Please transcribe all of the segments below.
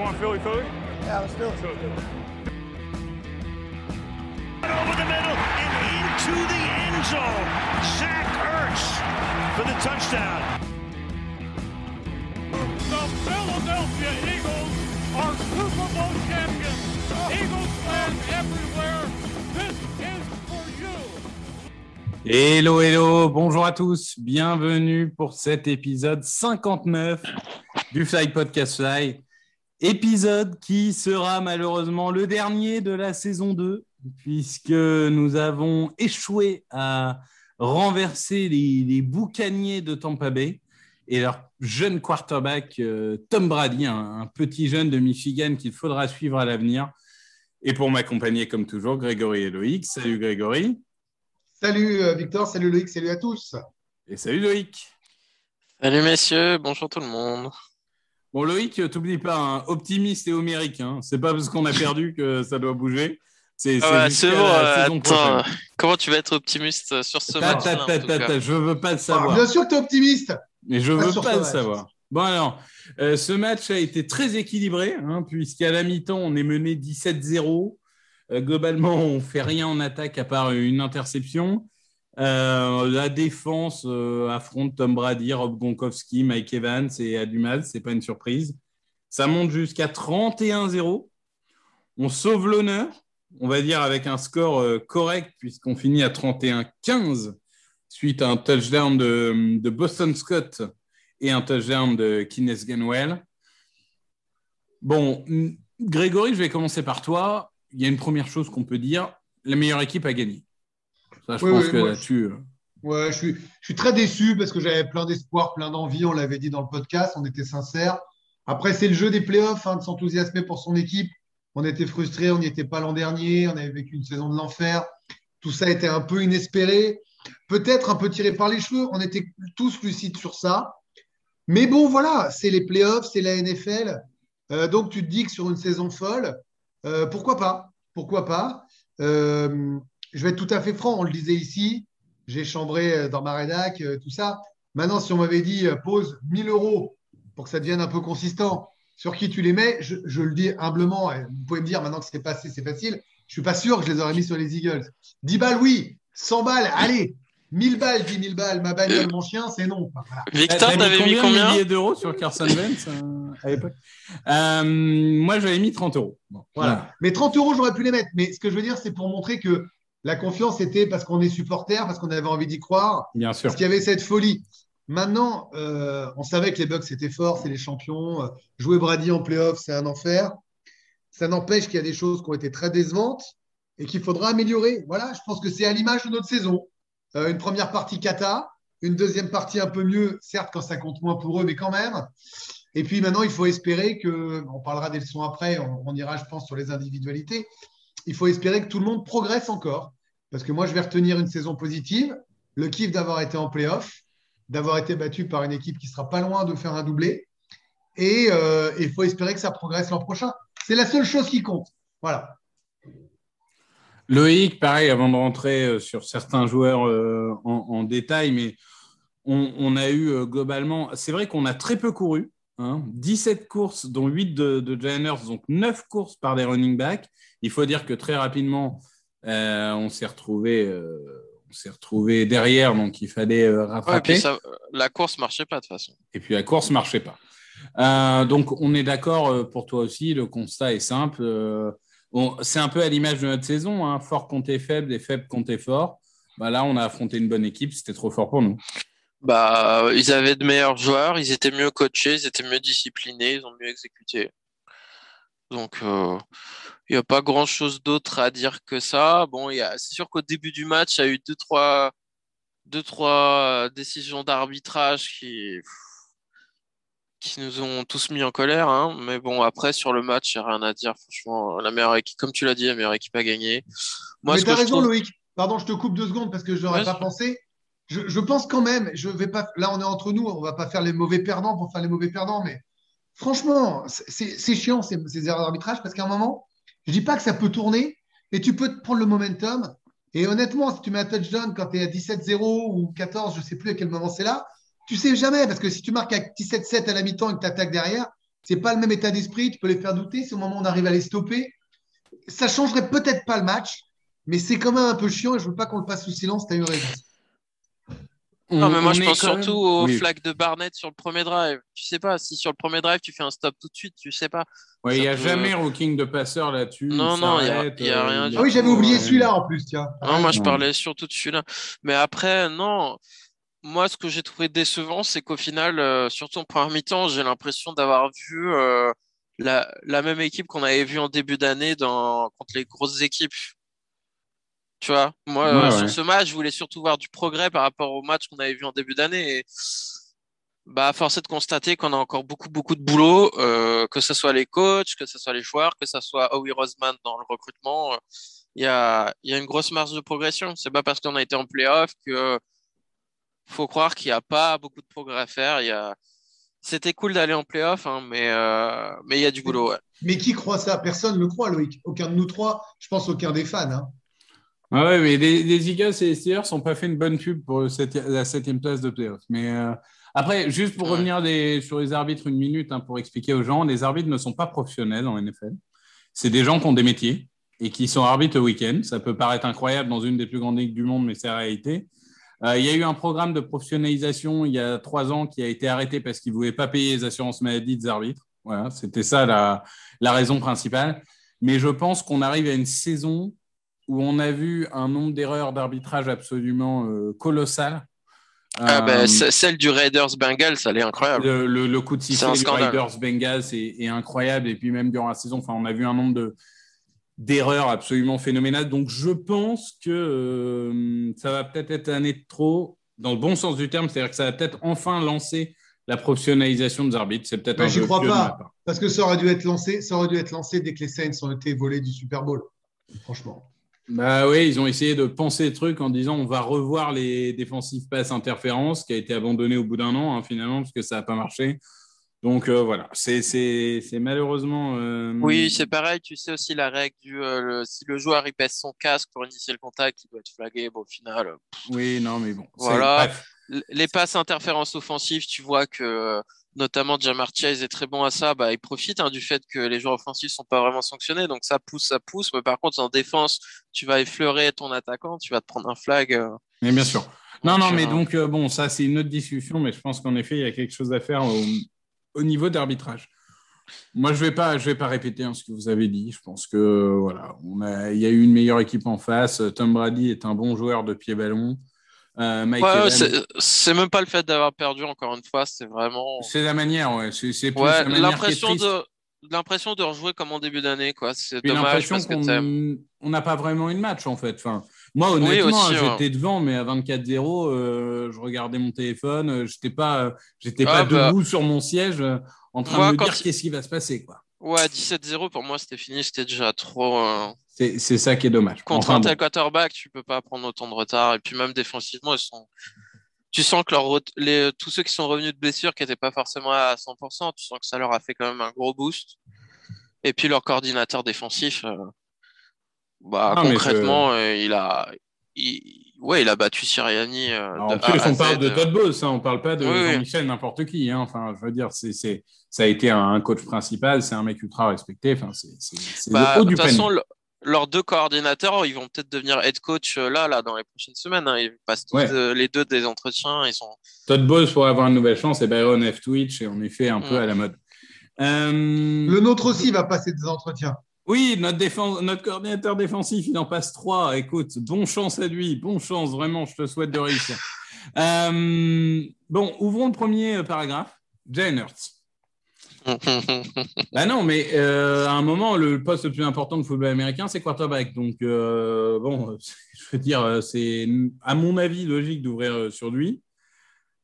want Philly Philly? Yeah, let's do it. Over the middle and into the end zone. Zach Ertz for the touchdown. The Philadelphia Eagles are Super Bowl champions. Eagles fans everywhere, this is for you. Hello, hello, bonjour à tous, bienvenue pour cet épisode 59 du Fly Podcast Fly. Épisode qui sera malheureusement le dernier de la saison 2, puisque nous avons échoué à renverser les, les boucaniers de Tampa Bay et leur jeune quarterback euh, Tom Brady, un, un petit jeune de Michigan qu'il faudra suivre à l'avenir. Et pour m'accompagner comme toujours, Grégory et Loïc. Salut Grégory. Salut euh, Victor, salut Loïc, salut à tous. Et salut Loïc. Salut messieurs, bonjour tout le monde. Bon Loïc, t'oublies pas, hein, optimiste et homérique. Hein. C'est pas parce qu'on a perdu que ça doit bouger. C'est Ah ouais, bon, euh, attends, comment tu vas être optimiste sur ce Ta, match ta, ta, ta, ta, je veux pas le Ah, savoir. bien sûr que tu es optimiste. Mais je Pas veux pas le match. savoir. Bon alors, euh, ce match a été très équilibré, hein, puisqu'à la mi-temps, on est mené 17-0. Euh, globalement, on fait rien en attaque à part une interception. Euh, la défense euh, affronte Tom Brady, Rob Gronkowski, Mike Evans et a du mal, c'est pas une surprise. Ça monte jusqu'à 31-0. On sauve l'honneur, on va dire avec un score euh, correct, puisqu'on finit à 31-15 suite à un touchdown de, de Boston Scott et un touchdown de Kenneth Ganwell. Bon, Grégory, je vais commencer par toi. Il y a une première chose qu'on peut dire la meilleure équipe a gagné. Ça, je Oui, pense oui, que là-dessus. euh, Ouais, je suis, je suis très déçu parce que j'avais plein d'espoir, plein d'envie. On l'avait dit dans le podcast, on était sincères. Après, c'est le jeu des playoffs, hein, de s'enthousiasmer pour son équipe. On était frustrés, on n'y était pas l'an dernier, on avait vécu une saison de l'enfer. Tout ça était un peu inespéré, peut-être un peu tiré par les cheveux. On était tous lucides sur ça. Mais bon, voilà, c'est les playoffs, c'est la NFL. Euh, donc, tu te dis que sur une saison folle, euh, pourquoi pas Pourquoi pas Euh, Je vais être tout à fait franc, on le disait ici, j'ai chambré euh, dans ma rédac, euh, tout ça. Maintenant, si on m'avait dit euh, pose 1000 euros pour que ça devienne un peu consistant, sur qui tu les mets, je, je le dis humblement, et vous pouvez me dire maintenant que c'est passé, c'est facile, je suis pas sûr que je les aurais mis sur les Eagles. 10 balles, oui. 100 balles, allez. 1000 balles, 10 000 balles, ma bagnole, mon chien, c'est non. Enfin, voilà. Victor, t'avais mis combien milliers d'euros sur Carson Wentz euh, à l'époque? Euh, Moi, j'avais mis 30 euros. Bon, Voilà. Mais 30 euros, j'aurais pu les mettre. Mais ce que je veux dire, c'est pour montrer que la confiance était parce qu'on est supporter, parce qu'on avait envie d'y croire, Bien sûr. Parce qu'il y avait cette folie. Maintenant, euh, on savait que les Bucks étaient forts, c'est les champions. Euh, Jouer Brady en playoff, c'est un enfer. Ça n'empêche qu'il y a des choses qui ont été très décevantes et qu'il faudra améliorer. Voilà, je pense que c'est à l'image de notre saison. Euh, une première partie cata, une deuxième partie un peu mieux, certes quand ça compte moins pour eux, mais quand même. Et puis maintenant, il faut espérer que, on parlera des leçons après, on, on ira, je pense, sur les individualités. Il faut espérer que tout le monde progresse encore. Parce que moi, je vais retenir une saison positive, le kiff d'avoir été en playoff, d'avoir été battu par une équipe qui sera pas loin de faire un doublé. Et euh, il faut espérer que ça progresse l'an prochain. C'est la seule chose qui compte. Voilà. Loïc, pareil, avant de rentrer euh, sur certains joueurs euh, en, détail, mais on, a eu euh, globalement, c'est vrai qu'on a très peu couru, hein, 17 courses, dont 8 de, de donc 9 courses par des running backs. Il faut dire que très rapidement, euh, on s'est retrouvé, euh, on s'est retrouvé derrière, donc il fallait euh, rattraper. ça, la course marchait pas de toute façon. Et puis la course marchait pas. Euh, donc on est d'accord pour toi aussi, le constat est simple. C'est un peu à l'image de notre saison, hein, fort contre faible et faible contre fort. Bah là, on a affronté une bonne équipe, c'était trop fort pour nous. Bah, ils avaient de meilleurs joueurs, ils étaient mieux coachés, ils étaient mieux disciplinés, ils ont mieux exécuté. Donc, euh, il n'y a pas grand-chose d'autre à dire que ça. Bon, y a, c'est sûr qu'au début du match, il y a eu deux, trois, deux, trois décisions d'arbitrage qui, qui nous ont tous mis en colère. Hein. Mais bon, après, sur le match, il n'y a rien à dire. Franchement, la meilleure équipe, comme tu l'as dit, la meilleure équipe a gagné. Moi, Mais tu as raison, trouve- Loïc. Pardon, je te coupe deux secondes parce que je n'aurais Ouais, pas je- pensé. Je, je pense quand même, je vais pas. Là, on est entre nous, on va pas faire les mauvais perdants pour faire les mauvais perdants, mais franchement, c'est chiant ces, ces erreurs d'arbitrage parce qu'à un moment, je dis pas que ça peut tourner, mais tu peux te prendre le momentum. Et honnêtement, si tu mets un touchdown quand tu es à 17-0 ou 14, je sais plus à quel moment c'est là, tu sais jamais parce que si tu marques à 17-7 à la mi-temps et que tu attaques derrière, c'est pas le même état d'esprit. Tu peux les faire douter. C'est au moment où on arrive à les stopper. Ça changerait peut-être pas le match, mais c'est quand même un peu chiant et je veux pas qu'on le passe sous silence. Tu as eu raison. Non, mais moi, je pense quand même- surtout aux Oui. flaques de Barnett sur le premier drive. Tu sais pas, si sur le premier drive, tu fais un stop tout de suite, tu sais pas. Ouais, il n'y a peut- jamais rooking de passeur là-dessus. Non, non, il y a- y a euh, rien Ah oui, j'avais oublié ouais. celui-là en plus, tiens. Non, moi, je parlais surtout de celui-là. Mais après, non. Moi, ce que j'ai trouvé décevant, c'est qu'au final, euh, surtout en première mi-temps, j'ai l'impression d'avoir vu euh, la, la même équipe qu'on avait vue en début d'année dans, contre les grosses équipes. Tu vois, moi, Ouais, euh, ouais. sur ce match, je voulais surtout voir du progrès par rapport au match qu'on avait vu en début d'année. Et bah, force est de constater qu'on a encore beaucoup, beaucoup de boulot, euh, que ce soit les coachs, que ce soit les joueurs, que ce soit Howie Roseman dans le recrutement. euh, Il y a, il y a une grosse marge de progression. C'est pas parce qu'on a été en playoff que faut croire qu'il n'y a pas beaucoup de progrès à faire. Il y a... C'était cool d'aller en playoff, hein, mais, euh, mais il y a du boulot. Ouais. Mais qui croit ça? Personne ne le croit, Loïc. Aucun de nous trois. Je pense aucun des fans. hein. Ah ouais, mais les, les Eagles et les Steelers n'ont pas fait une bonne pub pour la septième place de playoff. Mais euh, après, juste pour Ouais. revenir des- sur les arbitres une minute, hein, pour expliquer aux gens, les arbitres ne sont pas professionnels en NFL. C'est des gens qui ont des métiers et qui sont arbitres le week-end. Ça peut paraître incroyable dans une des plus grandes ligues du monde, mais c'est la réalité. Euh, il y a eu un programme de professionnalisation il y a trois ans qui a été arrêté parce qu'ils ne voulaient pas payer les assurances maladie des arbitres. Voilà, c'était ça la, la raison principale. Mais je pense qu'on arrive à une saison où on a vu un nombre d'erreurs d'arbitrage absolument euh, colossal. Ah, Euh, bah, c- celle du Raiders Bengals, elle est incroyable. le, le- le coup de C'est sifflet un du. Raiders Bengals est, est incroyable. Et puis même durant la saison, enfin, on a vu un nombre de d'erreurs absolument phénoménales. Donc je pense que euh, ça va peut-être être l'année de trop, dans le bon sens du terme, c'est-à-dire que ça va peut-être enfin lancer la professionnalisation des arbitres. C'est peut-être Mais un jeu crois pas. Parce que ça aurait dû être lancé, ça aurait dû être lancé dès que les Saints ont été volés du Super Bowl. Franchement. Bah oui, ils ont essayé de penser le truc en disant on va revoir les défensives pass interférences, qui a été abandonné au bout d'un an hein, finalement, parce que ça n'a pas marché. Donc euh, voilà, c'est malheureusement. euh, Oui, c'est pareil. Tu sais aussi la règle du euh, le- si le joueur il pèse son casque pour initier le contact, il doit être flagué. Bon, au final, Oui, non, mais bon. Voilà. les passes interférences offensives, tu vois que notamment Jamar Chase est très bon à ça. Bah, il profite hein, du fait que les joueurs offensifs sont pas vraiment sanctionnés, donc ça pousse, ça pousse. Mais par contre, en défense, tu vas effleurer ton attaquant, tu vas te prendre un flag. euh. Mais bien sûr. Non, Donc, non, mais euh, donc, euh, bon, ça, c'est une autre discussion, mais je pense qu'en effet, il y a quelque chose à faire au, au niveau d'arbitrage. Moi, je ne vais, pas- je vais pas répéter hein, ce que vous avez dit. Je pense que voilà, on a, il y a eu une meilleure équipe en face. Tom Brady est un bon joueur de pied-ballon. Euh, Ouais, c'est même pas le fait d'avoir perdu encore une fois, c'est vraiment. c'est la manière, ouais. C'est, Ouais, l'impression de l'impression de rejouer comme en début d'année, quoi. C'est dommage parce qu'on on n'a pas vraiment une match en fait. Enfin, moi honnêtement, aussi, j'étais ouais. devant, mais à 24-0, euh, je regardais mon téléphone, euh, j'étais pas, j'étais Ah, pas bah. debout sur mon siège en train Moi, de me dire qu'est-ce qui va se passer quoi. Ouais, 17-0 pour moi c'était fini, c'était déjà trop. euh, C'est, ça qui est dommage. Contre Enfin, un bon. tel quarterback, tu peux pas prendre autant de retard. Et puis même défensivement, ils sont. Tu sens que leur les... tous ceux qui sont revenus de blessure, qui n'étaient pas forcément à 100%, tu sens que ça leur a fait quand même un gros boost. Et puis leur coordinateur défensif, euh, bah, Ah, concrètement, euh, il a. il- Ouais, il a battu Siriani. euh, Alors, de en plus, A à on parle de. Todd Bowles, hein, on parle pas de Oui, oui. Jean-Michel n'importe qui. hein. Enfin, je veux dire, c'est, c'est, ça a été un coach principal, c'est un mec ultra respecté. Enfin, c'est, Bah, le haut de toute façon, leurs deux coordinateurs, ils vont peut-être devenir head coach euh, là, là, dans les prochaines semaines. hein. Ils passent tous, Ouais. euh, les deux des entretiens. Ils sont. Todd Bowles pourrait avoir une nouvelle chance et Byron F. Twitch est en effet un peu à la mode. Euh, Le nôtre aussi va passer des entretiens. Oui, notre, défense, notre coordinateur défensif, il en passe trois. Écoute, bonne chance à lui, bonne chance, vraiment, je te souhaite de réussir. Euh, bon, ouvrons le premier paragraphe. Jalen Hurts. Bah non, mais euh, à un moment, le poste le plus important de football américain, c'est quarterback. Donc, euh, bon, je veux dire, euh, c'est à mon avis logique d'ouvrir euh, sur lui.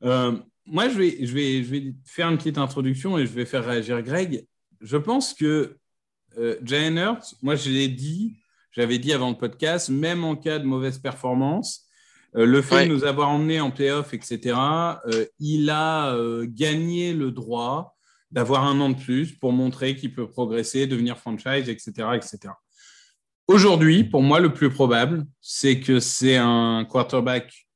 Euh, moi, je vais, je, vais, je vais faire une petite introduction et je vais faire réagir Greg. Je pense que euh, Jalen Hurts, moi, je l'ai dit, j'avais dit avant le podcast, même en cas de mauvaise performance, euh, le fait Ouais. de nous avoir emmenés en playoff, etc., euh, il a euh, gagné le droit d'avoir un an de plus pour montrer qu'il peut progresser, devenir franchise, etc., etc. Aujourd'hui, pour moi, le plus probable, c'est que c'est un quarterback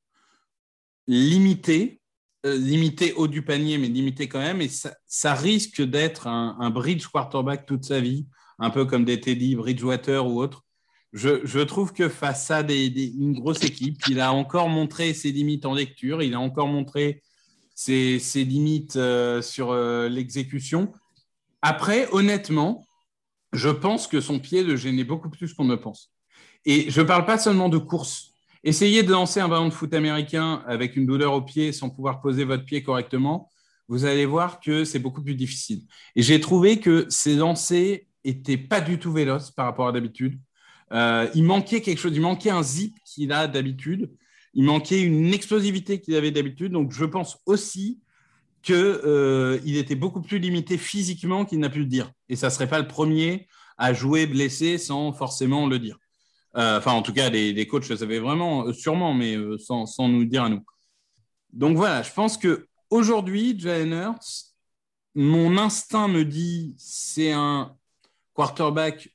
limité euh, limité haut du panier, mais limité quand même. Et ça, risque d'être un, bridge quarterback toute sa vie, un peu comme des Teddy, Bridgewater ou autre. Je, trouve que face à une grosse équipe, il a encore montré ses limites en lecture, il a encore montré ses, limites euh, sur euh, l'exécution. Après, honnêtement, je pense que son pied le gênait beaucoup plus qu'on ne pense. Et je ne parle pas seulement de course. Essayez de lancer un ballon de foot américain avec une douleur au pied sans pouvoir poser votre pied correctement. Vous allez voir que c'est beaucoup plus difficile. Et j'ai trouvé que ces lancers n'étaient pas du tout véloces par rapport à d'habitude. Euh, il manquait quelque chose, il manquait un zip qu'il a d'habitude. Il manquait une explosivité qu'il avait d'habitude. Donc, je pense aussi qu'il euh, était beaucoup plus limité physiquement qu'il n'a pu le dire. Et ça ne serait pas le premier à jouer blessé sans forcément le dire. Euh, enfin, en tout cas, les, coachs le savaient vraiment, euh, sûrement, mais euh, sans, nous dire à nous. Donc voilà, je pense que aujourd'hui, Jalen Hurts, mon instinct me dit c'est un quarterback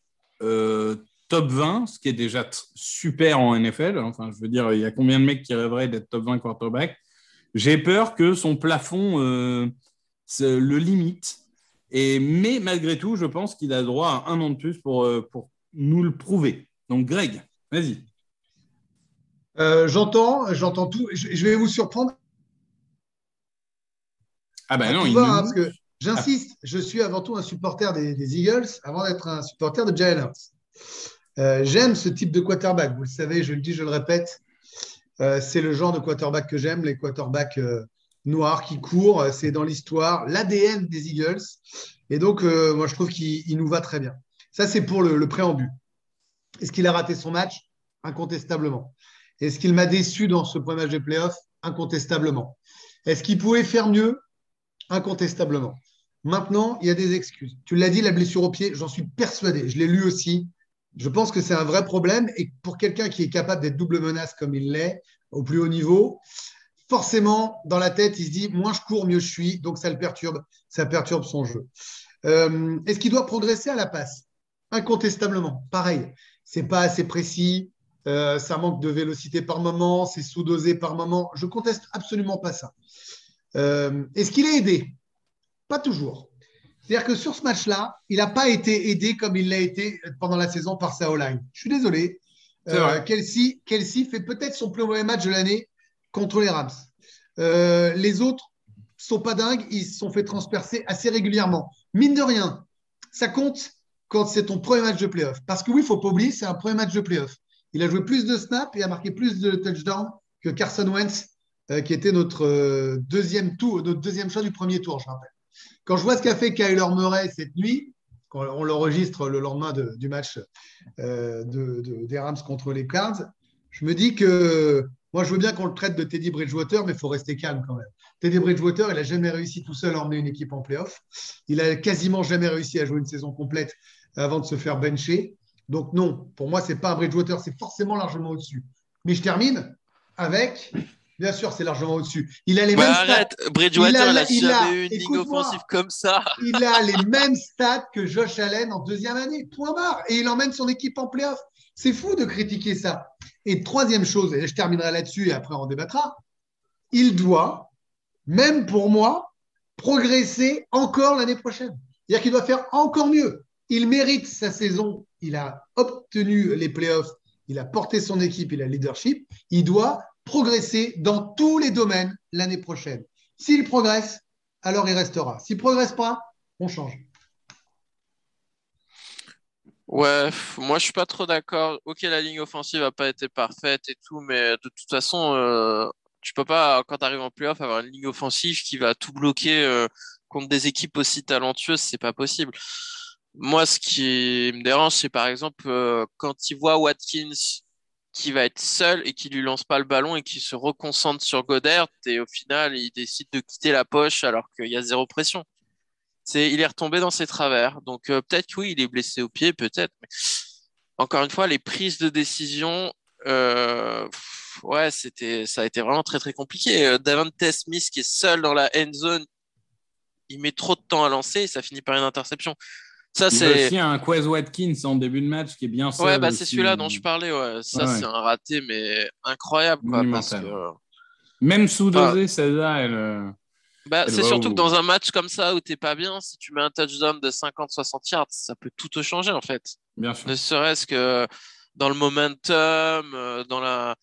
top 20, ce qui est déjà super en NFL. Enfin, je veux dire, il y a combien de mecs qui rêveraient d'être top 20 quarterback? J'ai peur que son plafond le limite. Et, mais malgré tout, je pense qu'il a droit à un an de plus pour, pour nous le prouver. Donc, Greg, vas-y. Euh, j'entends, j'entends tout. Je, vais vous surprendre. Ah ben non, il hein, parce que j'insiste, je suis avant tout un supporter des, Eagles avant d'être un supporter de Jalen euh, j'aime ce type de quarterback. Vous le savez, je le dis, je le répète. Euh, c'est le genre de quarterback que j'aime, les quarterbacks noirs qui courent. C'est dans l'histoire, l'ADN des Eagles. Et donc, moi, je trouve qu'il nous va très bien. Ça, c'est pour le préambule. Est-ce qu'il a raté son match? Incontestablement. Est-ce qu'il m'a déçu dans ce premier match de playoff? Incontestablement. Est-ce qu'il pouvait faire mieux? Incontestablement. Maintenant, il y a des excuses. Tu l'as dit, la blessure au pied, j'en suis persuadé. Je l'ai lu aussi. Je pense que c'est un vrai problème. Et pour quelqu'un qui est capable d'être double menace comme il l'est, au plus haut niveau, forcément, dans la tête, il se dit moins je cours, mieux je suis. Donc, ça le perturbe. Ça perturbe son jeu. Euh, est-ce qu'il doit progresser à la passe? Incontestablement. Pareil c'est pas assez précis, euh, ça manque de vélocité par moment, c'est sous-dosé par moment. Je conteste absolument pas ça. Euh, est-ce qu'il est aidé? Pas toujours. C'est-à-dire que sur ce match-là, il n'a pas été aidé comme il l'a été pendant la saison par sa line Je suis désolé. Euh, Kelsey, Kelsey, fait peut-être son plus mauvais match de l'année contre les Rams. Euh, les autres sont pas dingues, ils se sont fait transpercer assez régulièrement. Mine de rien, ça compte quand c'est ton premier match de playoff. Parce que oui, il ne faut pas oublier, c'est un premier match de playoff. Il a joué plus de snaps et a marqué plus de touchdowns que Carson Wentz, euh, qui était notre deuxième tour, notre deuxième choix du premier tour, je rappelle. Quand je vois ce qu'a fait Kyler Murray cette nuit, quand on l'enregistre le lendemain du match euh, des Rams contre les Cards, je me dis que moi, je veux bien qu'on le traite de Teddy Bridgewater, mais il faut rester calme quand même. Teddy Bridgewater, il n'a jamais réussi tout seul à emmener une équipe en playoff. Il a quasiment jamais réussi à jouer une saison complète avant de se faire bencher. Donc non, pour moi, ce n'est pas un Bridgewater, c'est forcément largement au-dessus. Mais je termine avec, bien sûr, c'est largement au-dessus. Il a les mêmes arrête, stats. Bridgewater, il a, jamais eu une ligne offensive comme ça. il a les mêmes stats que Josh Allen en deuxième année, point barre. Et il emmène son équipe en playoff. C'est fou de critiquer ça. Et troisième chose, et je terminerai là-dessus et après on débattra, il doit, même pour moi, progresser encore l'année prochaine. C'est-à-dire qu'il doit faire encore mieux il mérite sa saison. Il a obtenu les playoffs. Il a porté son équipe. Il a le leadership. Il doit progresser dans tous les domaines l'année prochaine. S'il progresse, alors il restera. S'il ne progresse pas, on change. Ouais, moi je suis pas trop d'accord. Ok, la ligne offensive n'a pas été parfaite et tout, mais de toute façon, euh, tu peux pas, quand tu arrives en playoff, avoir une ligne offensive qui va tout bloquer euh, contre des équipes aussi talentueuses, c'est pas possible. Moi, ce qui me dérange, c'est par exemple euh, quand il voit Watkins qui va être seul et qui lui lance pas le ballon et qui se reconcentre sur Godert et au final, il décide de quitter la poche alors qu'il y a zéro pression. C'est, il est retombé dans ses travers. Donc euh, peut-être oui, il est blessé au pied, peut-être. Encore une fois, les prises de décision, euh, c'était, ça a été vraiment très très compliqué. Davante Smith qui est seul dans la end zone, il met trop de temps à lancer et ça finit par une interception. Ça, c'est aussi un Quez Watkins en début de match qui est bien seul. Ouais, bah, c'est celui-là dont je parlais. Ouais. Ça, c'est un raté, mais incroyable. Quoi, parce que Même sous-dosé, celle-là, elle. euh, Bah, c'est surtout où que dans un match comme ça où t'es pas bien, si tu mets un touchdown de 50-60 yards, ça peut tout te changer en fait. Bien sûr. Ne serait-ce que dans le momentum, euh, dans la,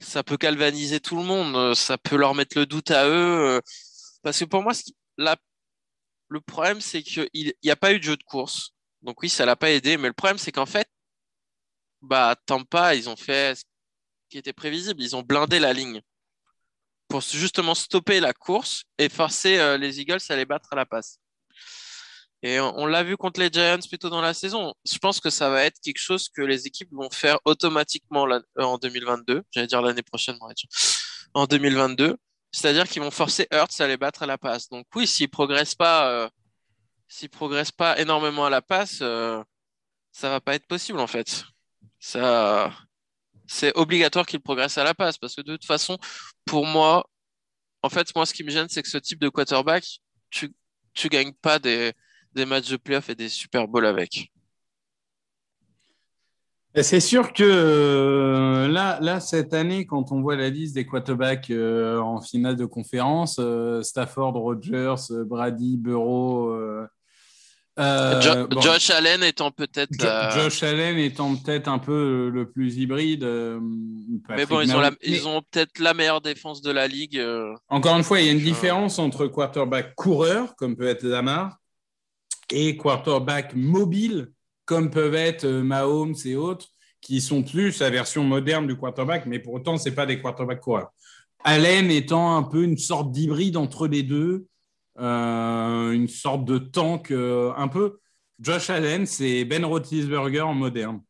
ça peut galvaniser tout le monde, euh, ça peut leur mettre le doute à eux. Parce que pour moi, la- le problème c'est qu'il n'y a pas eu de jeu de course. Donc oui, ça l'a pas aidé, mais le problème c'est qu'en fait, bah Tampa, ils ont fait ce qui était prévisible, ils ont blindé la ligne pour justement stopper la course et forcer euh, les Eagles à les battre à la passe. Et on, l'a vu contre les Giants plutôt dans la saison. Je pense que ça va être quelque chose que les équipes vont faire automatiquement euh, en 2022. J'allais dire l'année prochaine. En 2022. C'est-à-dire qu'ils vont forcer Hurts à les battre à la passe. Donc oui, s'ils progressent pas, euh, progressent pas énormément à la passe, euh, ça va pas être possible en fait. Ça, c'est obligatoire qu'ils progressent à la passe parce que de toute façon, pour moi, en fait, moi, ce qui me gêne, c'est que ce type de quarterback, tu, tu gagnes pas des, des matchs de playoff et des Super Bowls avec. Et C'est sûr que euh, là, là, cette année, quand on voit la liste des quarterbacks euh, en finale de conférence, euh, Stafford, Rogers, Brady, euh, Jo- bon, Josh Allen étant peut-être Jo- la- Josh Allen étant peut-être un peu le plus hybride. euh, Mais bon, ils ont, la- Mahomes. ils ont peut-être la meilleure défense de la ligue. euh. Encore une fois, il y a une différence entre quarterback coureur, comme peut être Lamar, et quarterback mobile, comme peuvent être euh, Mahomes et autres, qui sont plus la version moderne du quarterback, mais pour autant, ce pas des quarterbacks coureurs. Allen étant un peu une sorte d'hybride entre les deux, euh, une sorte de tank euh, un peu. Josh Allen, c'est Ben Roethlisberger en moderne.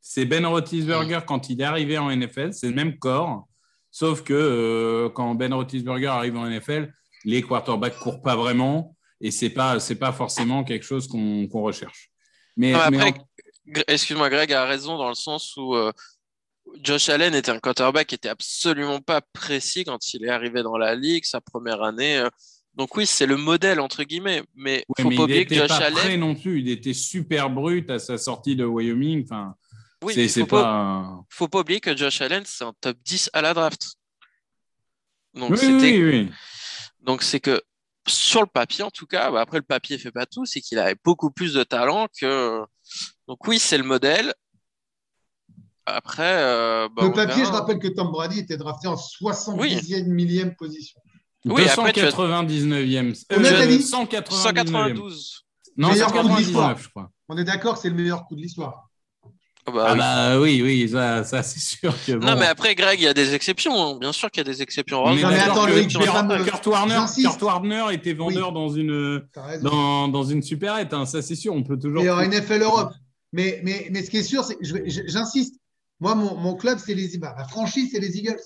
C'est Ben Roethlisberger quand il est arrivé en NFL, c'est le même corps, sauf que quand Ben Roethlisberger arrive en NFL, les quarterbacks courent pas vraiment et c'est pas c'est pas forcément quelque chose qu'on recherche. Mais, Non, mais mais après, Excuse-moi, Greg a raison dans le sens où euh, Josh Allen était un quarterback qui était absolument pas précis quand il est arrivé dans la ligue, sa première année. euh. Donc oui, c'est le modèle entre guillemets, mais Ouais, faut pas il oublier que Josh pas Allen, prêt non plus. Il était super brut à sa sortie de Wyoming. Enfin, oui, c'est faut pas, pas. faut pas oublier que Josh Allen c'est un top 10 à la draft. Donc Oui, c'était oui, oui. donc c'est que sur le papier en tout cas, bah, après le papier fait pas tout, c'est qu'il avait beaucoup plus de talent que donc oui, c'est le modèle. Après euh, bah, Le on papier, je rappelle que Tom Brady était drafté en 70e millième position. Oui, après, tu as- 299e. Combien t'as dit 199e. 192. Non, Meilleur coup de l'histoire. 199, je crois. On est d'accord que c'est le meilleur coup de l'histoire. Ah bah Ah oui. bah oui, oui, ça, ça c'est sûr que. Non, mais après, Greg, il y a des exceptions. hein. Bien sûr qu'il y a des exceptions. On est Non, mais attends, Loïc, Kurt, Warner. Kurt Warner était vendeur dans une dans, dans une supérette, hein, ça c'est sûr, on peut toujours. Et en NFL Europe. Mais, mais, mais ce qui est sûr, c'est j'insiste. Moi, mon, mon club, c'est les bah, Ma franchise, c'est les Eagles.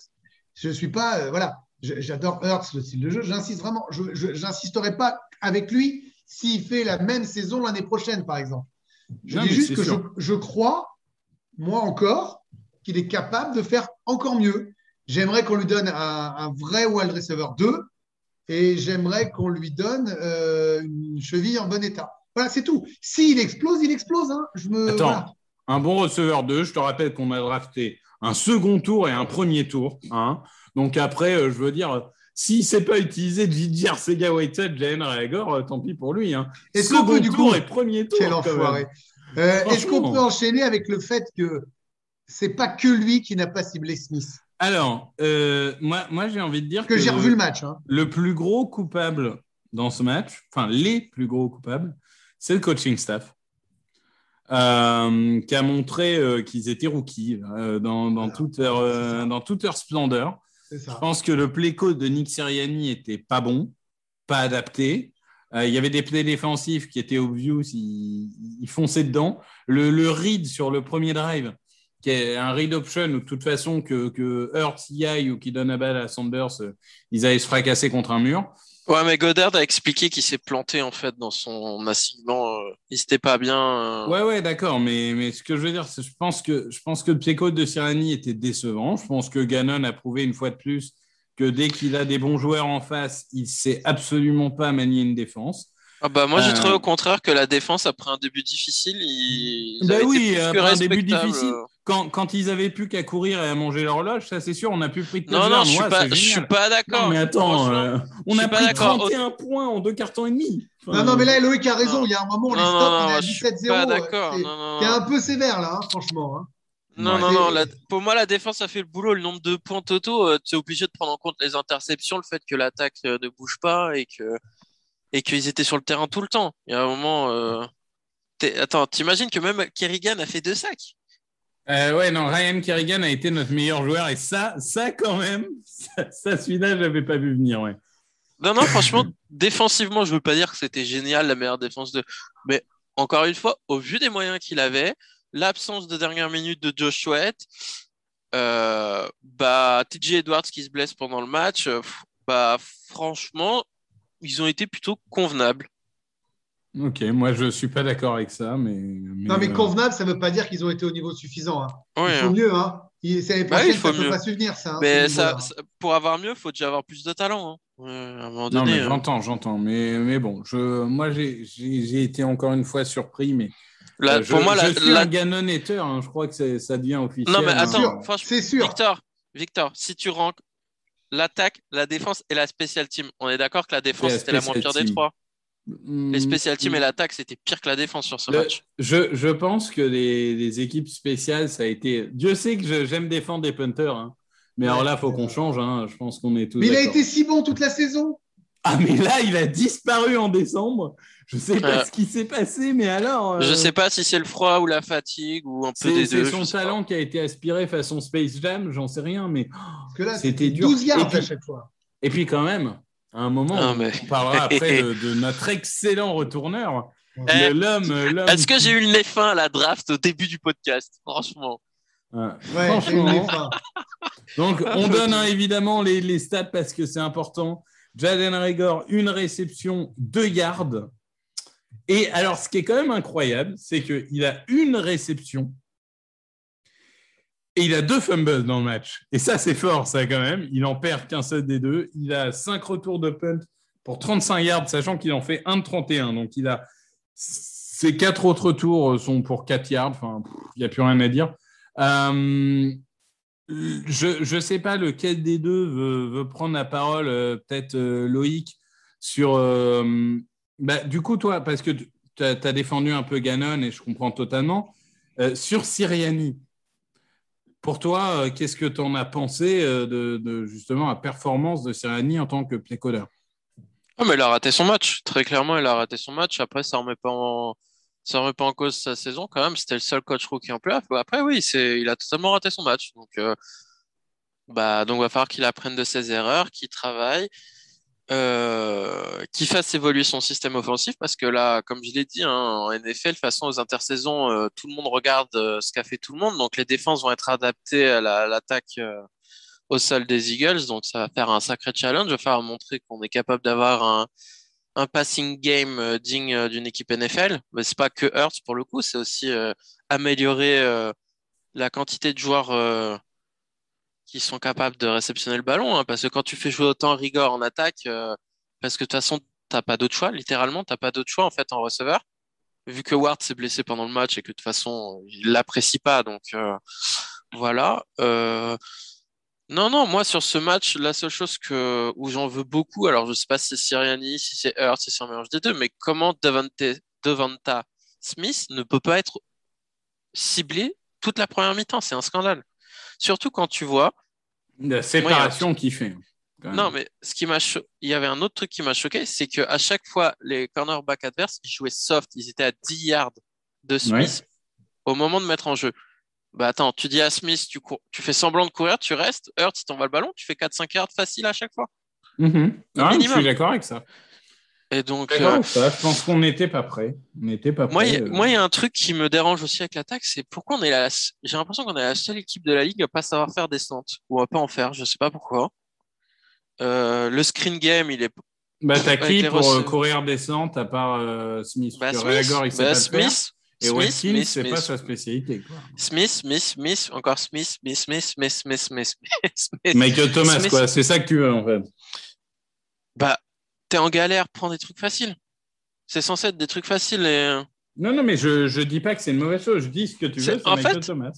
Je ne suis pas. euh, voilà. J'adore Hurts, le style de jeu. J'insiste vraiment. Je n'insisterai pas avec lui s'il fait la même saison l'année prochaine, par exemple. Je Non, dis mais juste que je crois, moi encore, qu'il est capable de faire encore mieux. J'aimerais qu'on lui donne un, un vrai wide receiver 2 et j'aimerais qu'on lui donne euh, une cheville en bon état. Voilà, c'est tout. S'il explose, il explose. hein. Je me, Attends, voilà. un bon receveur 2, je te rappelle qu'on a drafté un second tour et un premier tour. hein. Donc après, euh, je veux dire, s'il ne sait pas utiliser Gigi Arcega Whitehead, Jalen Rager, euh, tant pis pour lui. Hein. Est-ce qu'on Second tour coup- et premier tour. Quel enfoiré. Euh, Est-ce qu'on peut enchaîner avec le fait que c'est pas que lui qui n'a pas ciblé Smith Alors, euh, moi, moi j'ai envie de dire Que j'ai revu le match. hein. le plus gros coupable dans ce match, enfin les plus gros coupables, c'est le coaching staff, euh, qui a montré qu'ils étaient rookies dans, dans, Voilà. toute leur, dans toute leur splendeur. Je pense que le call de Nick Sirianni était pas bon, pas adapté. Euh, il y avait des plays défensifs qui étaient obvious, ils, ils fonçaient dedans. Le, le read sur le premier drive, qui est un read option où de toute façon que, que Hurts y aille ou qui donne la balle à Sanders, euh, ils allaient se fracasser contre un mur. Ouais, mais Goddard a expliqué qu'il s'est planté en fait dans son assignement. euh, Il s'était pas bien. Ouais, ouais, d'accord, mais, mais ce que je veux dire, c'est je pense que je pense que le call de Sirianni était décevant. Je pense que Gannon a prouvé une fois de plus que dès qu'il a des bons joueurs en face, il sait absolument pas manier une défense. Ah bah moi j'ai Euh, trouvé au contraire que la défense après un début difficile, ils, ils Bah avaient oui, été plus que après un début difficile. quand, quand ils avaient plus qu'à courir et à manger l'horloge, ça c'est sûr, on a plus pris de Non, non, touchdown. je suis Ouais, pas, c'est je suis pas Non, d'accord. mais attends, euh, on a suis pas pris d'accord. 31 points en deux cartons et demi. Enfin, Non, non, mais là, Loïc a raison. Non. Il y a un moment, on les Non, non, on est non, à je suis 17-0. pas d'accord. Non, non, T'es non. un peu sévère, là, hein, franchement. hein. Non, Ouais. non, non. La- pour moi, la défense a fait le boulot. Le nombre de points totaux, tu es obligé de prendre en compte les interceptions, le fait que l'attaque euh, ne bouge pas et que et qu'ils étaient sur le terrain tout le temps. Il y a un moment. euh, Attends, t'imagines que même Kerrigan a fait deux sacs? Euh, ouais, non, Ryan Kerrigan a été notre meilleur joueur et ça, ça quand même, ça, ça, celui-là, je l'avais pas vu venir, ouais. Non, non, franchement, défensivement, je veux pas dire que c'était génial, la meilleure défense de. Mais encore une fois, au vu des moyens qu'il avait, l'absence de dernière minute de Josh Sweat, euh, bah, TJ Edwards qui se blesse pendant le match, euh, bah, franchement, ils ont été plutôt convenables. Ok, moi je suis pas d'accord avec ça, mais. mais, Non, mais euh, convenable, ça ne veut pas dire qu'ils ont été au niveau suffisant. hein. Ouais, Il faut hein. mieux. Hein. Il- C'est l'année Bah oui, faut ça ne peut mieux. pas subvenir, ça. hein, Mais ça, ça- pour avoir mieux, faut déjà avoir plus de talent. hein. Ouais, à un moment Non, mais euh, j'entends, j'entends. Mais, mais bon, je, moi j'ai été encore une fois surpris, mais. Là, euh, je, pour moi, la, suis la- un Gannon hater, hein, je crois que ça devient officiel. Non, mais hein. attends, franchement, C'est sûr. Victor, Victor, si tu ranks l'attaque, la défense et la special team, on est d'accord que la défense la c'était la moins pire des trois. Mm, Les special teams et l'attaque c'était pire que la défense sur ce Le- match. je, je pense que les, les équipes spéciales, ça a été. Dieu sait que j'aime défendre des punters, hein. mais Ouais, alors là, il faut qu'on change. hein. Je pense qu'on est tous. Mais il a été si bon toute la saison. Ah, mais là, il a disparu en décembre. Je sais pas ce qui s'est passé, mais alors. euh, Je sais pas si c'est le froid ou la fatigue ou un peu C'est des c'est deux. son sais pas. talent qui a été aspiré façon Space Jam, j'en sais rien, mais Parce que là, C'était dur. 12 yards puis- à chaque fois. et puis quand même, à un moment, Non, on- mais- on parlera après de, de notre excellent retourneur, Eh, Le- l'homme. Est-ce que j'ai eu le nez fin à la draft au début du podcast Franchement? Ouais. Franchement. Donc, on donne hein, évidemment les, les stats parce que c'est important. Jaden Rigor, une réception, deux yards. Et alors, ce qui est quand même incroyable, c'est qu'il a une réception et il a deux fumbles dans le match. Et ça, c'est fort, ça, quand même. Il en perd qu'un seul des deux. Il a cinq retours de punt pour 35 yards, sachant qu'il en fait un de 31. Donc, il a. Ses quatre autres tours sont pour 4 yards. Enfin, il n'y a plus rien à dire. Euh, je ne sais pas lequel des deux veut, prendre la parole, euh, peut-être euh, Loïc, sur. euh, bah, du coup, toi, parce que tu as, défendu un peu Gannon et je comprends totalement, sur Siriani, pour toi, qu'est-ce que tu en as pensé de, justement la performance de Siriani en tant que playcaller Ah, mais il a raté son match. Très clairement, il a raté son match. Après, ça ne remet pas en. Ça remet pas en cause sa saison quand même. C'était le seul coach rookie en playoff. Après, oui, il a totalement raté son match. Donc, euh, bah, donc, va falloir qu'il apprenne de ses erreurs, qu'il travaille, euh, qu'il fasse évoluer son système offensif. Parce que là, comme je l'ai dit, hein, en NFL, de façon, aux intersaisons, euh, tout le monde regarde euh, ce qu'a fait tout le monde. Donc, les défenses vont être adaptées à à l'attaque au sol des Eagles. Donc, ça va faire un sacré challenge. Il va falloir montrer qu'on est capable d'avoir un, un passing game euh, digne euh, d'une équipe NFL. Mais c'est pas que Hurts pour le coup, c'est aussi euh, améliorer euh, la quantité de joueurs euh, qui sont capables de réceptionner le ballon. hein, parce que quand tu fais jouer autant Rigor en attaque, euh, parce que de toute façon, t'as pas d'autre choix, littéralement, t'as pas d'autre choix en fait en receveur. Vu que Ward s'est blessé pendant le match et que de toute façon, il l'apprécie pas, donc voilà. Non, non, moi sur ce match, la seule chose que, où j'en veux beaucoup, alors je sais pas si c'est Siriani, si c'est Hurt, si c'est un mélange des deux, mais comment Devante, Devonta Smith ne peut pas être ciblé toute la première mi-temps, c'est un scandale. Surtout quand tu vois, La séparation qu'il fait. même. non mais ce qui m'a, cho- il y avait un autre truc qui m'a choqué, c'est que à chaque fois les cornerbacks adverses, ils jouaient soft, ils étaient à 10 yards de Smith au moment de mettre en jeu. Bah attends, tu dis à Smith, tu, cours, tu fais semblant de courir, tu restes, Hurt, il t'envoie le ballon, tu fais 4-5 yards facile à chaque fois. Mhm. Ah, je suis d'accord avec ça. Et donc, euh, ça. Je pense qu'on n'était pas prêt. On n'était pas moi, prêt. il y a- euh. moi, il y a un truc qui me dérange aussi avec l'attaque, c'est pourquoi on est la, j'ai l'impression qu'on est la seule équipe de la ligue à pas savoir faire des slants ou à pas en faire, je sais pas pourquoi. Euh, le screen game, il est, Bah, t'as qui pour euh, courir descente à part Smith? Bah, Smith, Reagor, il bah. Smith, Et Smith, Smith, c'est pas Smith. sa spécialité. Quoi. Smith, Smith, Smith, encore Smith, Smith, Smith, Smith, Smith, Smith, Smith, Smith. Michael Thomas, Smith. quoi. C'est ça que tu veux, en fait. Bah, t'es en galère, prends des trucs faciles. C'est censé être des trucs faciles et Non, non, mais je, je dis pas que c'est une mauvaise chose. Je dis ce que tu veux, c'est en Michael fait, Thomas.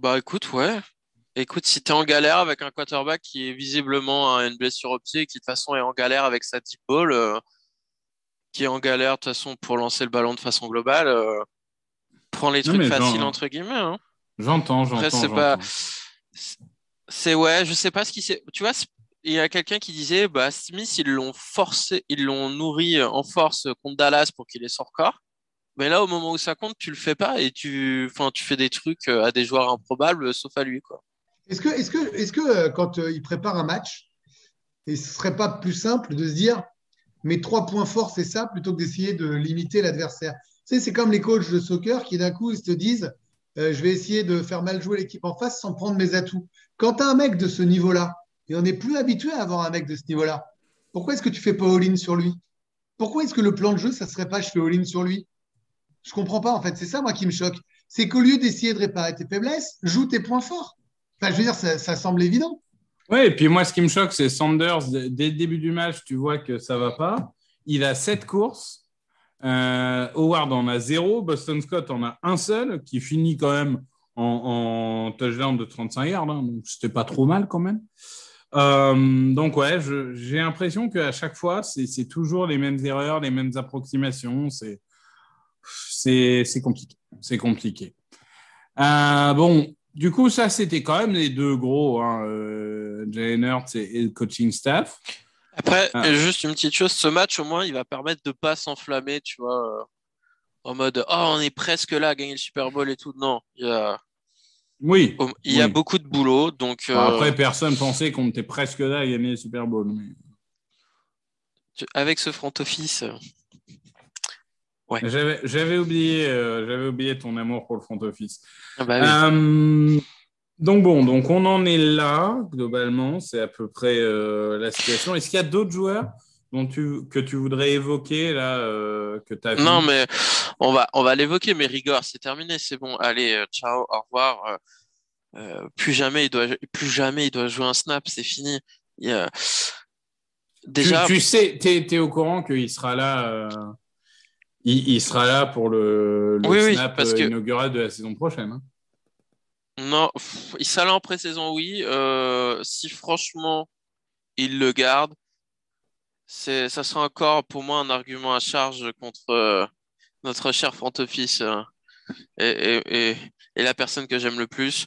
Bah écoute, ouais. Écoute, si t'es en galère avec un quarterback qui est visiblement à une blessure au pied et qui de toute façon est en galère avec sa deep ball, euh, qui est en galère de toute façon pour lancer le ballon de façon globale, euh, prends les Non, trucs faciles entre guillemets. hein. J'entends, j'entends. c'est pas. C'est ouais, je sais pas ce qui s'est. Tu vois, il y a quelqu'un qui disait, bah Smith, ils l'ont forcé, ils l'ont nourri en force contre Dallas pour qu'il ait son record. Mais là, au moment où ça compte, tu le fais pas et tu, enfin, tu fais des trucs euh, à des joueurs improbables, sauf à lui, quoi. Est-ce que, est-ce que, est-ce que euh, quand euh, il prépare un match, et ce serait pas plus simple de se dire mes trois points forts, c'est ça, plutôt que d'essayer de limiter l'adversaire c'est comme les coachs de soccer qui d'un coup ils se disent euh, je vais essayer de faire mal jouer l'équipe en face sans prendre mes atouts. Quand tu as un mec de ce niveau-là, et on n'est plus habitué à avoir un mec de ce niveau-là, pourquoi est-ce que tu fais pas all-in sur lui? Pourquoi est-ce que le plan de jeu, ça serait pas je fais all-in sur lui? Je comprends pas en fait, c'est ça moi qui me choque. C'est qu'au lieu d'essayer de réparer tes faiblesses, joue tes points forts. Enfin, je veux dire, ça semble évident. Ouais, et puis moi, ce qui me choque, c'est Sanders. Dès le début du match, tu vois que ça va pas. Il a sept courses. Euh, Howard en a zéro. Boston Scott en a un seul, qui finit quand même en, touchdown de 35 yards. hein, donc, c'était pas trop mal quand même. Euh, donc, ouais, j'ai l'impression qu'à chaque fois, c'est toujours les mêmes erreurs, les mêmes approximations. C'est compliqué. C'est compliqué. Euh, bon, du coup, ça, c'était quand même les deux gros, hein, euh, Jalen Hurts et, et le coaching staff. Après, Ah. juste une petite chose, ce match, au moins, il va permettre de pas s'enflammer, tu vois, euh, en mode, oh, on est presque là à gagner le Super Bowl et tout. Non, il y a, Oui. il y a Oui. beaucoup de boulot, donc euh, après, personne pensait qu'on était presque là à gagner le Super Bowl. mais- avec ce front office, euh, Ouais. J'avais oublié, euh, j'avais oublié ton amour pour le front office. ah bah oui. Euh, donc bon, donc on en est là globalement, c'est à peu près euh, la situation. Est-ce qu'il y a d'autres joueurs dont tu, que tu voudrais évoquer là que tu as Non, mais on va, on va l'évoquer, mais rigueur, c'est terminé, c'est bon. Allez, ciao, au revoir. Plus jamais il doit, plus jamais il doit jouer un snap, c'est fini. Il Déjà, tu, tu sais, tu es, au courant qu'il sera là. Il, il sera là pour le, le Oui, oui, snap parce euh, que- inaugural de la saison prochaine. hein. non, il sera là en pré-saison, oui. Euh, si franchement il le garde, ça sera encore pour moi un argument à charge contre euh, notre cher front office euh, et, et, et, et la personne que j'aime le plus.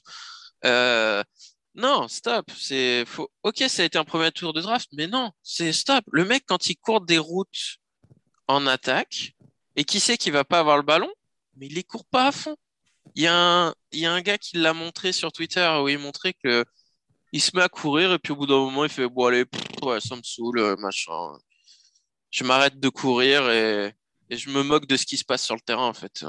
Non, stop. C'est faut... Ok, ça a été un premier tour de draft, mais non, c'est stop. Le mec, quand il court des routes en attaque, et qui sait qu'il va pas avoir le ballon, mais il les court pas à fond. Il y a un, il y a un gars qui l'a montré sur Twitter où il montrait que il se met à courir et puis au bout d'un moment il fait bon allez, pff, ouais, ça me saoule, euh, machin. Je m'arrête de courir et, et je me moque de ce qui se passe sur le terrain en fait.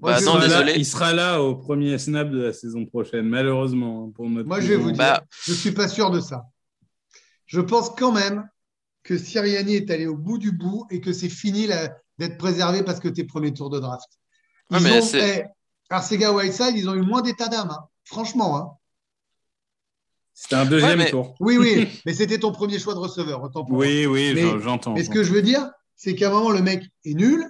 Moi, Bah je- non, il, sera là, désolé. il sera là au premier snap de la saison prochaine, malheureusement. hein, Pour notre Moi, je vais vous dire, Bah- je ne suis pas sûr de ça. Je pense quand même que Siriani est allé au bout du bout et que c'est fini là, d'être préservé parce que tes premiers tours de draft. Ils Ouais, mais ont, c'est- eh, Arcega Whiteside, ils ont eu moins d'état d'âme, hein. franchement. hein. C'était un deuxième Ouais, mais- tour. Oui, oui, mais c'était ton premier choix de receveur, autant pour moi. Oui, oui, Mais- j'entends. Mais ce que je veux dire, c'est qu'à un moment, le mec est nul.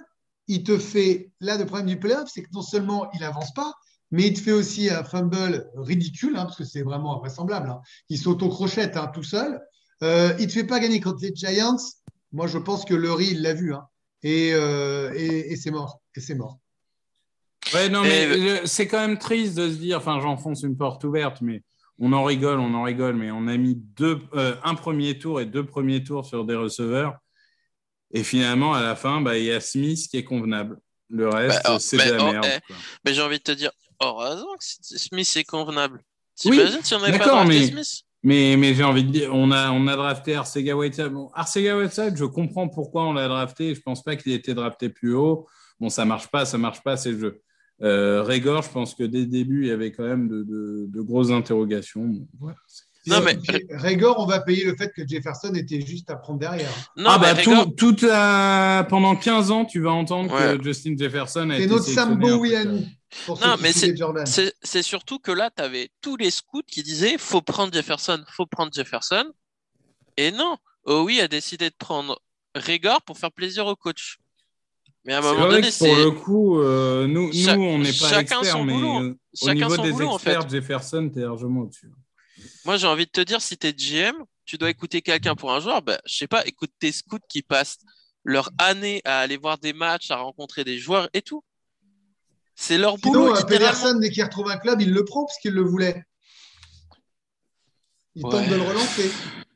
Il te fait. Là, le problème du playoff, c'est que non seulement il avance pas, mais il te fait aussi un fumble ridicule, hein, parce que c'est vraiment invraisemblable. hein. Il s'auto-crochette hein, tout seul. Euh, il ne te fait pas gagner contre les Giants. Moi, je pense que Lurie, il l'a vu. Et, euh, et, et c'est mort. Et c'est mort. Ouais, non, mais c'est quand même triste de se dire, enfin, j'enfonce une porte ouverte, mais on en rigole, on en rigole, mais on a mis deux, euh, un premier tour et deux premiers tours sur des receveurs. Et finalement, à la fin, bah, il y a Smith qui est convenable. Le reste, Bah, oh, c'est de la oh, merde. eh, quoi. Mais j'ai envie de te dire, heureusement que Smith est convenable. T'imagines si on n'avait pas mais- Smith? Mais, mais j'ai envie de dire, on a, on a drafté Arcega Whiteside. Bon, Arcega Whiteside, je comprends pourquoi on l'a drafté. Je pense pas qu'il ait été drafté plus haut. Bon, ça marche pas, ça marche pas, c'est le jeu. Euh, Régor, je pense que dès le début, il y avait quand même de, grosses interrogations. Non, mais- Régor, on va payer le fait que Jefferson était juste à prendre derrière. Non, ah mais bah Régor- tout, toute la- pendant 15 ans, tu vas entendre Ouais. que Justin Jefferson a C'est été notre peu Wiani. Pour ceux Non, mais. C'est c'est surtout que là, tu avais tous les scouts qui disaient faut prendre Jefferson, faut prendre Jefferson. Et non, Howie a décidé de prendre Régor pour faire plaisir au coach. Mais à un C'est moment donné, que pour c'est le coup, euh, nous, Cha- nous, on n'est pas experts, mais boulot. euh, au chacun niveau son des boulot, en fait. experts, Jefferson, t'es largement au-dessus. Moi, j'ai envie de te dire, si tu es GM, tu dois écouter quelqu'un pour un joueur. Ben, je sais pas, écoute tes scouts qui passent leur année à aller voir des matchs, à rencontrer des joueurs et tout. C'est leur boulot, Sinon, euh. Pedersen, dès qu'il retrouve un club, il le prend parce qu'il le voulait. Il Ouais. tente de le relancer.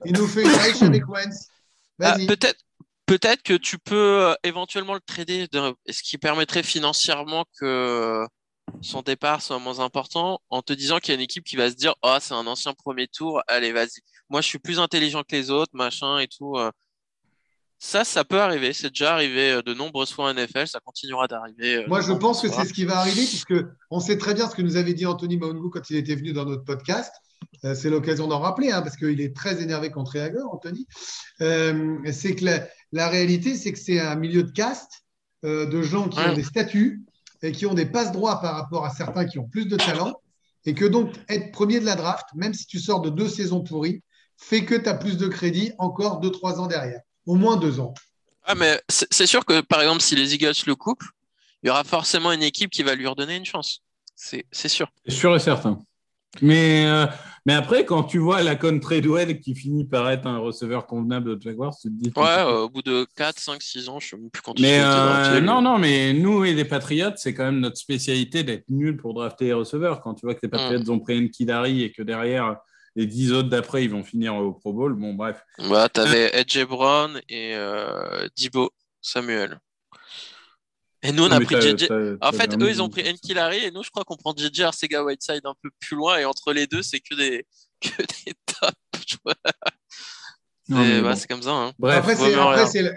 Il nous fait une avec Wentz. Ah, peut-être, peut-être que tu peux euh, éventuellement le trader, de- ce qui permettrait financièrement que son départ soit moins important, en te disant qu'il y a une équipe qui va se dire, oh, c'est un ancien premier tour, allez, vas-y. Moi, je suis plus intelligent que les autres, machin et tout. euh. Ça, ça peut arriver. C'est déjà arrivé euh, de nombreuses fois en NFL. Ça continuera d'arriver. euh, Moi, je pense que c'est ce qui va arriver, puisque on sait très bien ce que nous avait dit Anthony Maungu quand il était venu dans notre podcast. Euh, c'est l'occasion d'en rappeler, hein, parce qu'il est très énervé contre Reagor, Anthony. Euh, c'est que la, la réalité, c'est que c'est un milieu de caste euh, de gens qui Ouais. ont des statuts et qui ont des passe-droits par rapport à certains qui ont plus de talent. Et que donc, être premier de la draft, même si tu sors de deux saisons pourries, fait que tu as plus de crédit encore 2-3 ans derrière. Au moins deux ans. Ah, mais c'est sûr que, par exemple, si les Eagles le coupent, il y aura forcément une équipe qui va lui redonner une chance. C'est c'est sûr. C'est sûr et certain. Mais, euh, mais après, quand tu vois la con Treadwell qui finit par être un receveur convenable de Jaguars, tu te dis. Ouais, euh, au bout de 4, 5, 6 ans, je sais même plus quand Mais euh, non, non, mais nous et les Patriots, c'est quand même notre spécialité d'être nuls pour drafter les receveurs. Quand tu vois que les Patriots ont pris Nkidari et que derrière, les 10 autres d'après, ils vont finir au Pro Bowl, bon, bref. Bah, t'avais Edge Brown et euh, Dibo Samuel. Et nous, on Non, a pris JJ. En fait, eux, ils ont pris Nkilari et nous, je crois qu'on prend JJ Arcega Whiteside un peu plus loin et entre les deux, c'est que des, que des top joueurs. Bah, bon. c'est comme ça. Hein. Bref, après, c'est,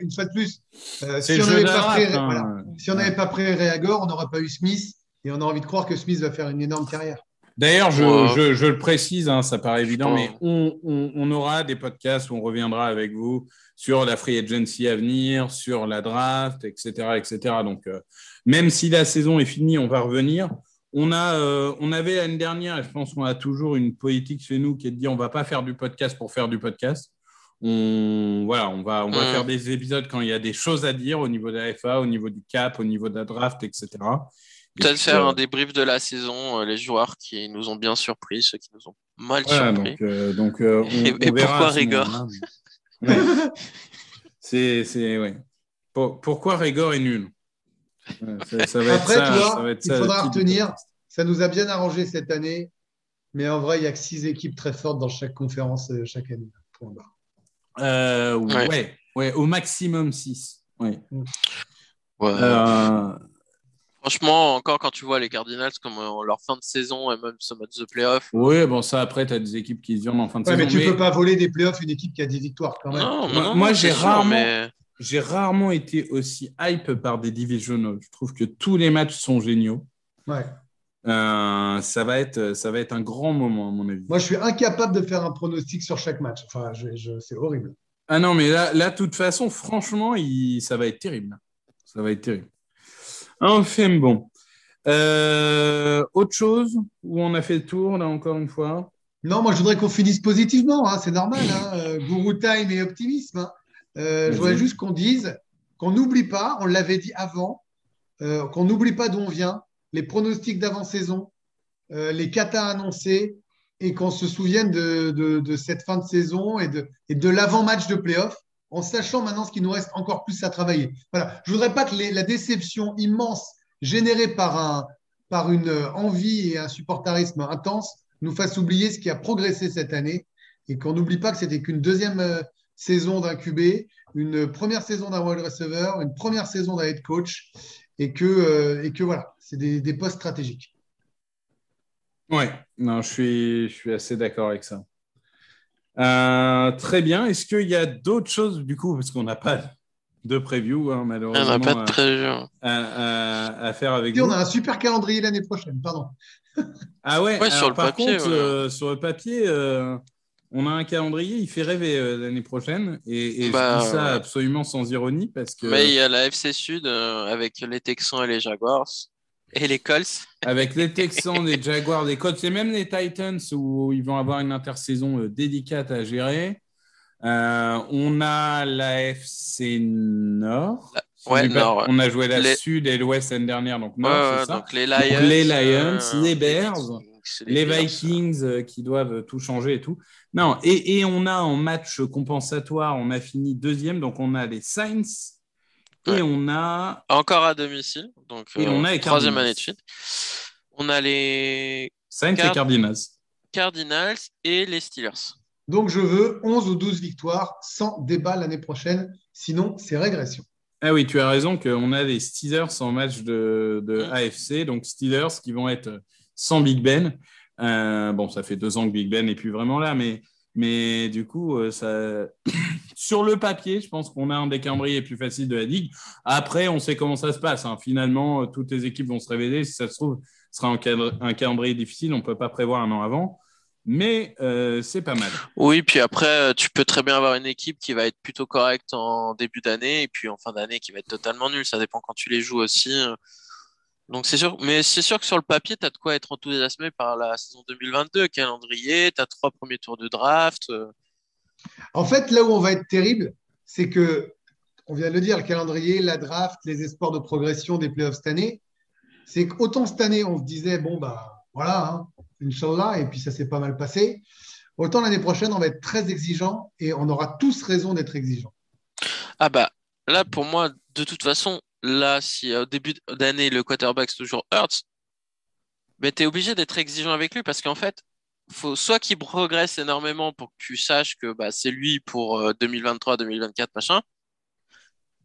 une fois de plus. euh, c'est si on n'avait pas pris, hein. voilà. Si on n'avait pas pris Réagor, on n'aurait pas eu Smith et on a envie de croire que Smith va faire une énorme carrière. D'ailleurs, je, Ouais. je- je le précise, hein, ça paraît évident, mais on, on- on aura des podcasts où on reviendra avec vous sur la free agency à venir, sur la draft, etc. etc. Donc, euh, même si la saison est finie, on va revenir. On, a, euh, on avait l'année dernière, et je pense qu'on a toujours une politique chez nous qui est de dire on ne va pas faire du podcast pour faire du podcast. On, voilà, on va, on va Mm. faire des épisodes quand il y a des choses à dire au niveau de la FA, au niveau du cap, au niveau de la draft, etc. Peut-être faire un débrief de la saison, euh, les joueurs qui nous ont bien surpris, ceux qui nous ont mal Voilà, surpris. donc, euh, donc, euh, on, Et- on et verra pourquoi Régor Ouais. C'est, c'est, ouais. Pour- pourquoi Régor est nul? Ouais, ça, ça va être Après, ça, tu vois, ça va être il faudra retenir. Ça nous a bien arrangé cette année, mais en vrai, il n'y a que six équipes très fortes dans chaque conférence euh, chaque année. Point barre. Euh, ouais. Ouais. ouais, au maximum 6. Ouais. Ouais. Euh, Franchement, encore quand tu vois les Cardinals, comme euh, leur fin de saison et même ce match de playoff. oui, bon, ça, après, tu as des équipes qui se viennent en fin de Ouais, saison. mais tu mais peux pas voler des playoffs une équipe qui a 10 victoires quand même. Non, Moi- non, moi, j'ai rarement- mais- J'ai rarement été aussi hype par des divisionals. Je trouve que tous les matchs sont géniaux. Ouais. Euh, ça, va être, ça va être un grand moment, à mon avis. Moi, je suis incapable de faire un pronostic sur chaque match. Enfin, je- je- c'est horrible. Ah non, mais là, là, de toute façon, franchement, il- ça va être terrible. Ça va être terrible. Enfin, bon. Euh, autre chose où on a fait le tour, là, encore une fois? Non, moi, je voudrais qu'on finisse positivement. hein, c'est normal. Hein, euh, guru time et optimisme. hein. Euh, je voudrais juste qu'on dise qu'on n'oublie pas, on l'avait dit avant, euh, qu'on n'oublie pas d'où on vient, les pronostics d'avant-saison, les katas annoncés, et qu'on se souvienne de, de- de cette fin de saison et de, et de l'avant-match de playoff, en sachant maintenant ce qu'il nous reste encore plus à travailler. Voilà. Je voudrais pas que la déception immense générée par, un, par une envie et un supportarisme intense nous fasse oublier ce qui a progressé cette année et qu'on n'oublie pas que c'était qu'une deuxième euh, saison d'un QB, une première saison d'un wide receiver, une première saison d'un head coach et que, euh, et que voilà, c'est des, postes stratégiques. Ouais, non, je suis, je suis assez d'accord avec ça. Euh, très bien. Est-ce qu'il y a d'autres choses, du coup, parce qu'on n'a pas de preview, hein, On malheureusement, n'a pas de à- prévu. à, à- à faire avec Et vous on a un super calendrier l'année prochaine, pardon. Ah ouais, Ouais, sur le par papier, contre, ouais. euh, sur le papier, euh, on a un calendrier, il fait rêver euh, l'année prochaine. Et, et Bah, je dis ça ouais. absolument sans ironie parce que Mais il y a la FC Sud euh, avec les Texans et les Jaguars et les Colts. avec les Texans, les Jaguars, les Colts et même les Titans où ils vont avoir une intersaison euh, délicate à gérer. Euh, on a la FC Nord. Ouais, nord. On a joué la Les- sud et l'ouest l'année dernière, donc nord, Ouais, c'est ça. donc les Lions, les Lions, euh, les Bears, les. Vikings euh, qui doivent tout changer et tout. Non, et, et on a en match compensatoire, on a fini deuxième, donc on a les Saints et Ouais. on a Encore à domicile, donc Et euh, on a les troisième année de suite. On a les Saints et Card- Cardinals. Cardinals et les Steelers. Donc, je veux 11 ou 12 victoires sans débat l'année prochaine. Sinon, c'est régression. Ah oui, tu as raison qu'on a les Steelers en match de, de Mm. AFC, donc Steelers qui vont être sans Big Ben. Euh, bon, ça fait deux ans que Big Ben n'est plus vraiment là, mais, mais du coup, euh, ça... sur le papier, je pense qu'on a un des plus faciles de la Ligue. Après, on sait comment ça se passe. hein. Finalement, euh, toutes les équipes vont se révéler. Si ça se trouve, ce sera un, calendrier difficile. On ne peut pas prévoir un an avant, mais euh, c'est pas mal. Oui, puis après, euh, tu peux très bien avoir une équipe qui va être plutôt correcte en début d'année et puis en fin d'année qui va être totalement nulle. Ça dépend quand tu les joues aussi. Donc c'est sûr, mais c'est sûr que sur le papier, tu as de quoi être enthousiasmé par la saison 2022, calendrier, tu as trois premiers tours de draft. Euh. En fait, là où on va être terrible, c'est que, on vient de le dire, le calendrier, la draft, les espoirs de progression des playoffs cette année, c'est qu'autant cette année, on se disait, bon, bah voilà, hein, Inch'Allah, et puis ça s'est pas mal passé, autant l'année prochaine, on va être très exigeant et on aura tous raison d'être exigeant. Ah bah là pour moi, de toute façon, là si euh, au début d'année le quarterback c'est toujours Hurts, ben t'es obligé d'être exigeant avec lui parce qu'en fait, faut soit qu'il progresse énormément pour que tu saches que bah, c'est lui pour euh, 2023, 2024, machin,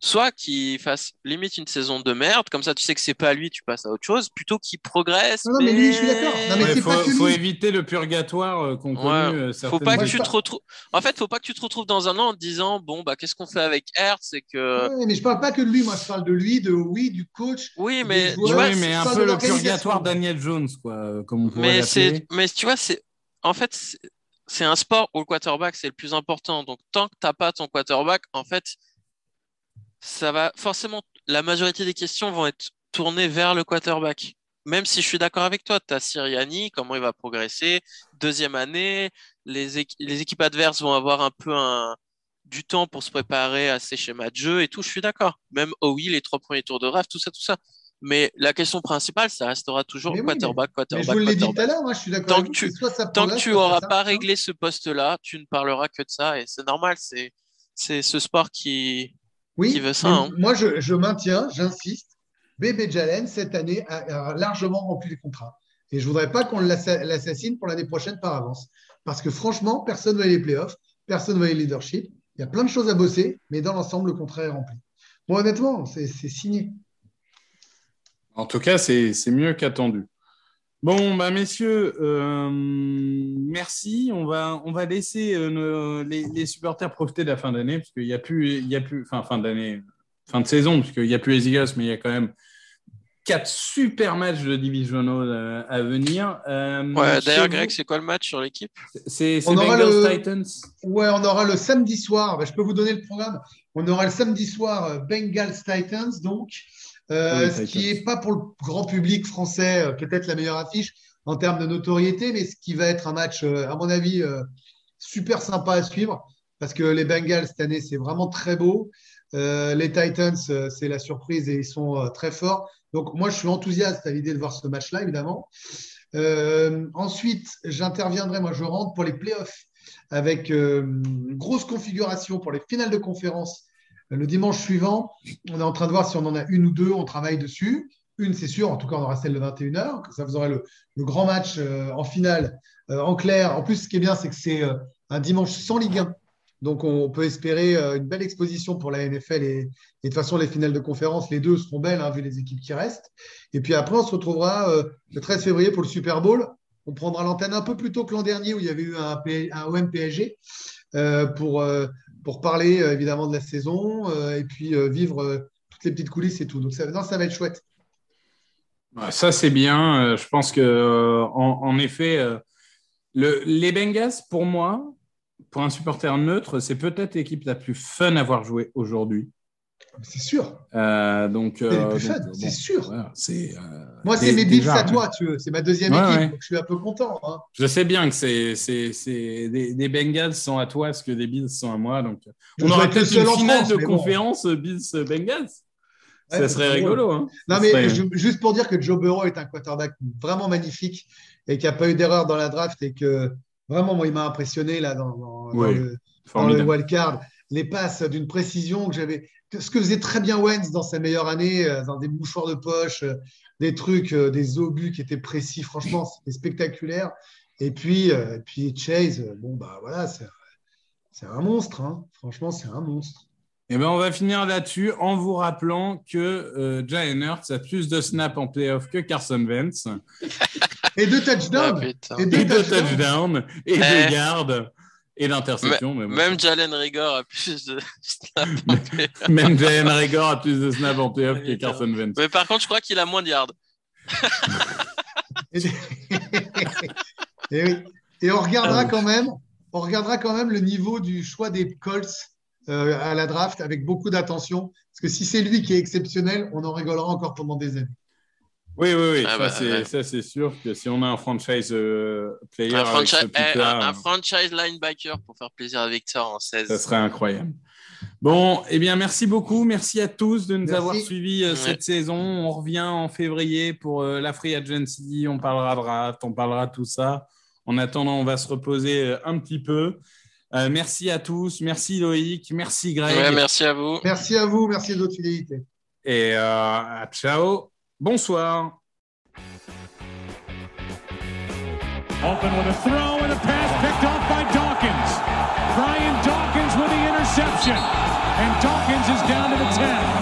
soit qu'il fasse limite une saison de merde, comme ça tu sais que c'est pas lui, tu passes à autre chose, plutôt qu'il progresse. Non, non, mais lui, je suis d'accord. C'est faut, pas que faut lui. éviter le purgatoire euh, qu'ont Ouais, euh, Faut pas que tu te retrouves. En fait, faut pas que tu te retrouves dans un an en te disant bon bah qu'est-ce qu'on fait avec Hertz C'est que Ouais, mais je parle pas que de lui, moi je parle de lui, de oui, du coach. oui, mais tu joueurs, vois, oui, mais un peu le purgatoire Daniel Jones, quoi, euh, comme on pourrait Mais l'appeler. c'est, mais tu vois, c'est, en fait, c'est- un sport où le quarterback c'est le plus important. Donc, tant que t'as pas ton quarterback, en fait, ça va forcément, la majorité des questions vont être tournées vers le quarterback. Même si je suis d'accord avec toi, tu as Siriani, comment il va progresser? Deuxième année, les, équ- les équipes adverses vont avoir un peu du temps pour se préparer à ces schémas de jeu et tout, je suis d'accord. Même oui, les trois premiers tours de draft, tout ça, tout ça. Mais la question principale, ça restera toujours Mais oui, mais- quarterback, Mais quarterback, je vous l'ai dit quarterback. tout à l'heure, moi je suis d'accord. Tant que tu- Tant que tu auras pas réglé ce poste-là, tu ne parleras que de ça et c'est normal, c'est c'est ce sport qui Oui, qui veut ça, mais hein. moi je, je maintiens, j'insiste, Bébé Jalen, cette année, a, a largement rempli les contrats. Et je ne voudrais pas qu'on l'assa- l'assassine pour l'année prochaine par avance. Parce que franchement, personne ne veut les playoffs, personne ne veut les leadership. Il y a plein de choses à bosser, mais dans l'ensemble, le contrat est rempli. Bon, honnêtement, c'est signé. En tout cas, c'est c'est mieux qu'attendu. Bon, bah, messieurs, euh, merci. On va, on va laisser euh, nos- les, les supporters profiter de la fin d'année, parce qu'il n'y a plus, il y a plus, enfin, fin d'année, fin de saison, parce qu'il n'y a plus les Eagles, mais il y a quand même quatre super matchs de divisional euh, à venir. Euh, Ouais, d'ailleurs, Greg, c'est quoi le match sur l'équipe? C'est c'est On aura Bengals le- Titans. Ouais, on aura le samedi soir, bah, je peux vous donner le programme. On aura le samedi soir Bengals Titans, donc, euh, Oui, ce qui n'est pas pour le grand public français euh, peut-être la meilleure affiche en termes de notoriété, mais ce qui va être un match, euh, à mon avis, super sympa à suivre, parce que les Bengals cette année, c'est vraiment très beau. Les Titans, c'est la surprise et ils sont très forts. Donc, moi, je suis enthousiaste à l'idée de voir ce match-là, évidemment. Ensuite, j'interviendrai, moi, je rentre pour les playoffs avec une grosse configuration pour les finales de conférence le dimanche suivant. On est en train de voir si on en a une ou deux, on travaille dessus. Une, c'est sûr, en tout cas, on aura celle de 21h. Ça vous aurez le, grand match euh, en finale euh, en clair. En plus, ce qui est bien, c'est que c'est euh, un dimanche sans Ligue 1. Donc, on peut espérer une belle exposition pour la NFL. Et, de toute façon, les finales de conférence, les deux seront belles, hein, vu les équipes qui restent. Et puis après, on se retrouvera le 13 février pour le Super Bowl. On prendra l'antenne un peu plus tôt que l'an dernier où il y avait eu un, un pour, pour parler euh, évidemment de la saison euh, et puis euh, vivre toutes les petites coulisses et tout. Donc ça, non, ça va être chouette. Ça, c'est bien. Je pense que, en, effet, le, les Bengals, pour moi, pour un supporter neutre, c'est peut-être l'équipe la plus fun à voir jouer aujourd'hui. C'est sûr. Euh, donc, C'est euh, plus bon, sûr. voilà, c'est, euh, Moi, c'est mes Bills à toi, tu veux. C'est ma deuxième Ouais, équipe, ouais. donc je suis un peu content. hein. Je sais bien que c'est, c'est, c'est des, des Bengals sont à toi ce que des Bills sont à moi. Donc, on dois aura être le peut-être une finale de bon. conférence euh, Bills-Bengals. ça serait rigolo. Hein. Non, mais juste pour dire que Joe Burrow est un quarterback vraiment magnifique et qui n'a pas eu d'erreur dans la draft et que vraiment, moi, il m'a impressionné là dans, le, dans le wildcard. Les passes d'une précision que j'avais. Ce que faisait très bien Wentz dans sa meilleure année, euh, dans des mouchoirs de poche, euh, des trucs, euh, des obus qui étaient précis. Franchement, c'était spectaculaire. Et puis, puis Chase, bon, bah voilà, c'est un monstre. Hein. Franchement, c'est un monstre. Eh ben, on va finir là-dessus en vous rappelant que euh, Jalen Hurts a plus de snaps en playoff que Carson Wentz. et de touchdowns. Ah, et de touchdowns. Et de eh. gardes. Et d'interceptions. Même Jalen Rigor a plus de snaps. même Jalen Rigor a plus de snaps en playoff que Carson Wentz. Mais par contre, je crois qu'il a moins de yards. et, oui. et on regardera ah quand même, on regardera quand même le niveau du choix des Colts euh, à la draft avec beaucoup d'attention. Parce que si c'est lui qui est exceptionnel, on en rigolera encore pendant des années. Oui, oui, oui. Ah bah, ça, c'est sûr que si on a un franchise euh, player, un, eh, un, franchise linebacker pour faire plaisir à Victor en 16. Ça serait incroyable. Bon, eh bien, merci beaucoup. Merci à tous de nous avoir suivis euh, cette saison. On revient en février pour la Free Agency. On parlera de draft, on parlera de tout ça. En attendant, on va se reposer un petit peu. Euh, merci à tous. Merci Loïc. Merci Greg. merci à vous. Merci à vous. Merci de votre fidélité. Et euh, ciao. Bonsoir. Open with a throw and a pass picked off by Dawkins. Brian Dawkins with the interception. And Dawkins is down to the 10.